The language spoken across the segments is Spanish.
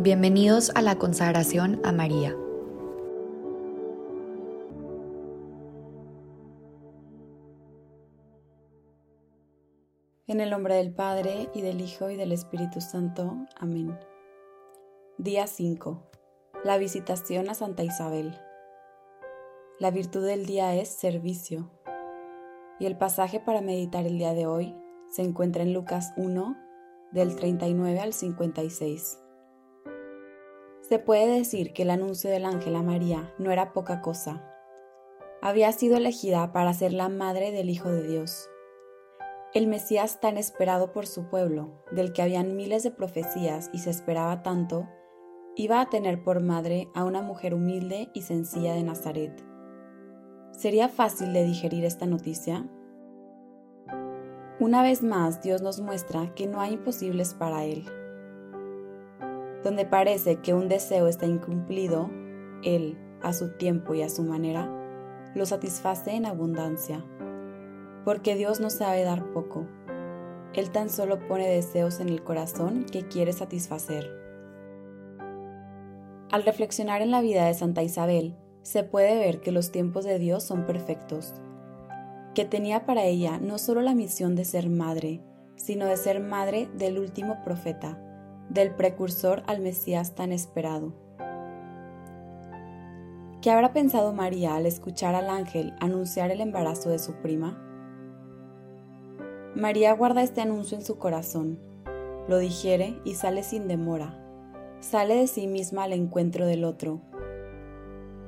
Bienvenidos a la consagración a María. En el nombre del Padre, y del Hijo, y del Espíritu Santo. Amén. Día 5. La visitación a Santa Isabel. La virtud del día es servicio. Y el pasaje para meditar el día de hoy se encuentra en Lucas 1, del 39 al 56. Se puede decir que el anuncio del ángel a María no era poca cosa. Había sido elegida para ser la madre del Hijo de Dios. El Mesías tan esperado por su pueblo, del que habían miles de profecías y se esperaba tanto, iba a tener por madre a una mujer humilde y sencilla de Nazaret. ¿Sería fácil de digerir esta noticia? Una vez más, Dios nos muestra que no hay imposibles para Él donde parece que un deseo está incumplido, Él, a su tiempo y a su manera, lo satisface en abundancia. Porque Dios no sabe dar poco. Él tan solo pone deseos en el corazón que quiere satisfacer. Al reflexionar en la vida de Santa Isabel, se puede ver que los tiempos de Dios son perfectos, que tenía para ella no solo la misión de ser madre, sino de ser madre del último profeta, del precursor al Mesías tan esperado. ¿Qué habrá pensado María al escuchar al ángel anunciar el embarazo de su prima? María guarda este anuncio en su corazón, lo digiere y sale sin demora, sale de sí misma al encuentro del otro.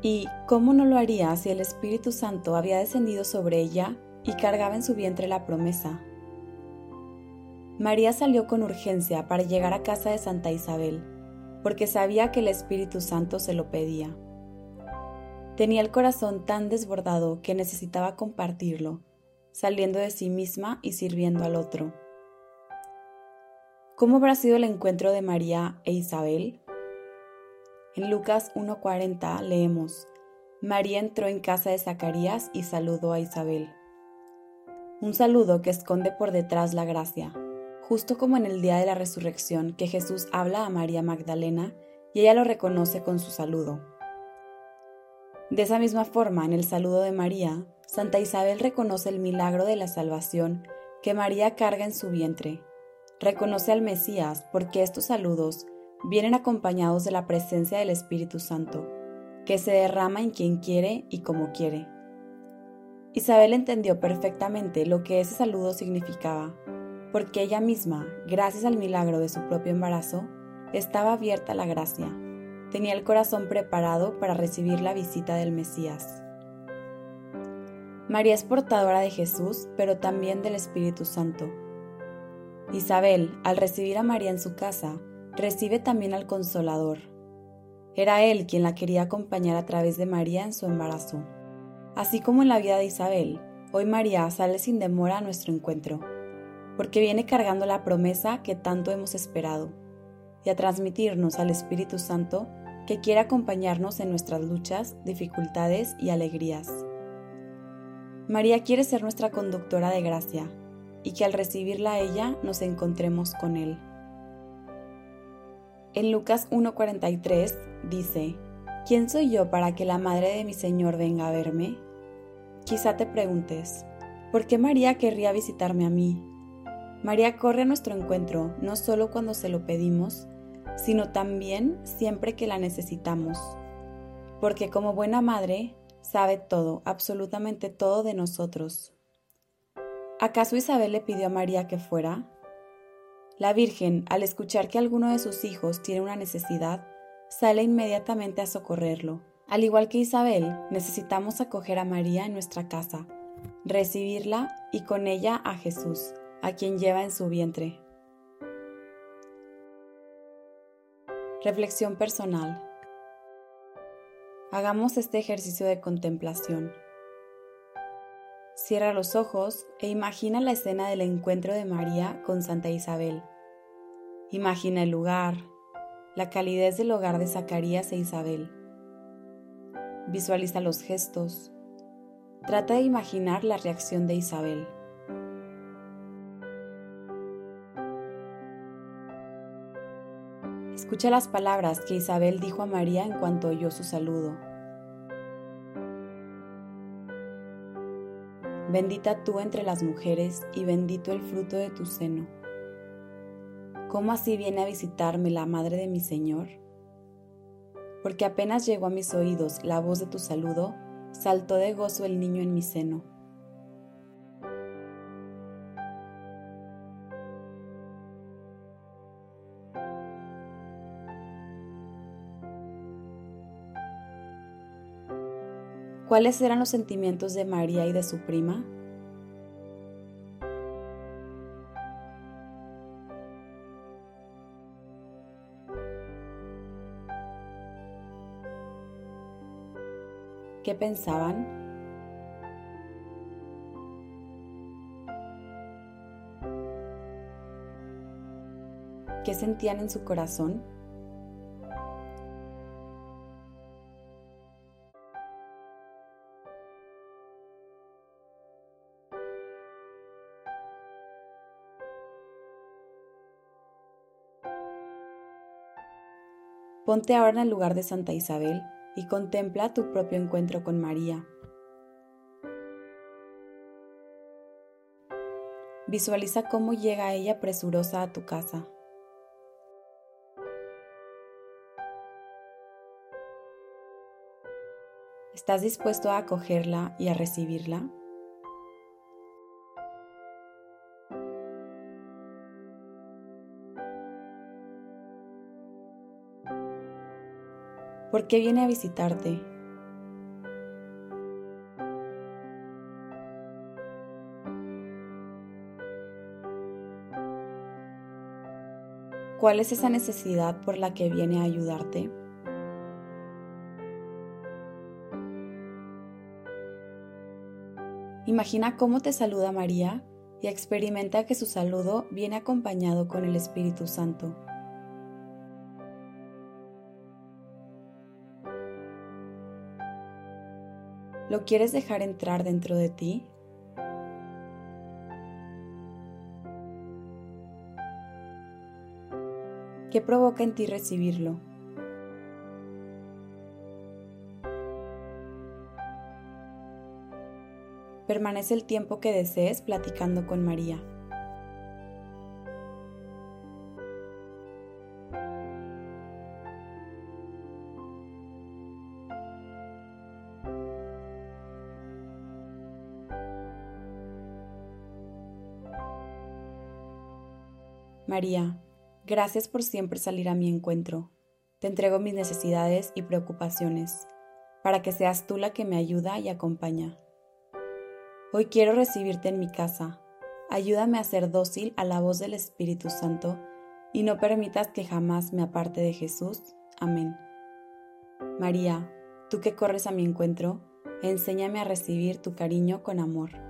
¿Y cómo no lo haría si el Espíritu Santo había descendido sobre ella y cargaba en su vientre la promesa? María salió con urgencia para llegar a casa de Santa Isabel, porque sabía que el Espíritu Santo se lo pedía. Tenía el corazón tan desbordado que necesitaba compartirlo, saliendo de sí misma y sirviendo al otro. ¿Cómo habrá sido el encuentro de María e Isabel? En Lucas 1.40 leemos, María entró en casa de Zacarías y saludó a Isabel. Un saludo que esconde por detrás la gracia, justo como en el día de la resurrección que Jesús habla a María Magdalena y ella lo reconoce con su saludo. De esa misma forma, en el saludo de María, Santa Isabel reconoce el milagro de la salvación que María carga en su vientre. Reconoce al Mesías porque estos saludos vienen acompañados de la presencia del Espíritu Santo, que se derrama en quien quiere y como quiere. Isabel entendió perfectamente lo que ese saludo significaba porque ella misma, gracias al milagro de su propio embarazo, estaba abierta a la gracia. Tenía el corazón preparado para recibir la visita del Mesías. María es portadora de Jesús, pero también del Espíritu Santo. Isabel, al recibir a María en su casa, recibe también al Consolador. Era él quien la quería acompañar a través de María en su embarazo. Así como en la vida de Isabel, hoy María sale sin demora a nuestro encuentro porque viene cargando la promesa que tanto hemos esperado y a transmitirnos al Espíritu Santo que quiere acompañarnos en nuestras luchas, dificultades y alegrías. María quiere ser nuestra conductora de gracia y que al recibirla a ella nos encontremos con Él. En Lucas 1.43 dice, ¿quién soy yo para que la madre de mi Señor venga a verme? Quizá te preguntes, ¿por qué María querría visitarme a mí? María corre a nuestro encuentro no solo cuando se lo pedimos, sino también siempre que la necesitamos, porque como buena madre sabe todo, absolutamente todo de nosotros. ¿Acaso Isabel le pidió a María que fuera? La Virgen, al escuchar que alguno de sus hijos tiene una necesidad, sale inmediatamente a socorrerlo. Al igual que Isabel, necesitamos acoger a María en nuestra casa, recibirla y con ella a Jesús a quien lleva en su vientre. Reflexión personal. Hagamos este ejercicio de contemplación. Cierra los ojos e imagina la escena del encuentro de María con Santa Isabel. Imagina el lugar, la calidez del hogar de Zacarías e Isabel. Visualiza los gestos. Trata de imaginar la reacción de Isabel. Escucha las palabras que Isabel dijo a María en cuanto oyó su saludo. Bendita tú entre las mujeres y bendito el fruto de tu seno. ¿Cómo así viene a visitarme la madre de mi Señor? Porque apenas llegó a mis oídos la voz de tu saludo, saltó de gozo el niño en mi seno. ¿Cuáles eran los sentimientos de María y de su prima? ¿Qué pensaban? ¿Qué sentían en su corazón? Ponte ahora en el lugar de Santa Isabel y contempla tu propio encuentro con María. Visualiza cómo llega ella presurosa a tu casa. ¿Estás dispuesto a acogerla y a recibirla? ¿Por qué viene a visitarte? ¿Cuál es esa necesidad por la que viene a ayudarte? Imagina cómo te saluda María y experimenta que su saludo viene acompañado con el Espíritu Santo. ¿Lo quieres dejar entrar dentro de ti? ¿Qué provoca en ti recibirlo? Permanece el tiempo que desees platicando con María. María, gracias por siempre salir a mi encuentro. Te entrego mis necesidades y preocupaciones, para que seas tú la que me ayuda y acompaña. Hoy quiero recibirte en mi casa. Ayúdame a ser dócil a la voz del Espíritu Santo y no permitas que jamás me aparte de Jesús. Amén. María, tú que corres a mi encuentro, enséñame a recibir tu cariño con amor.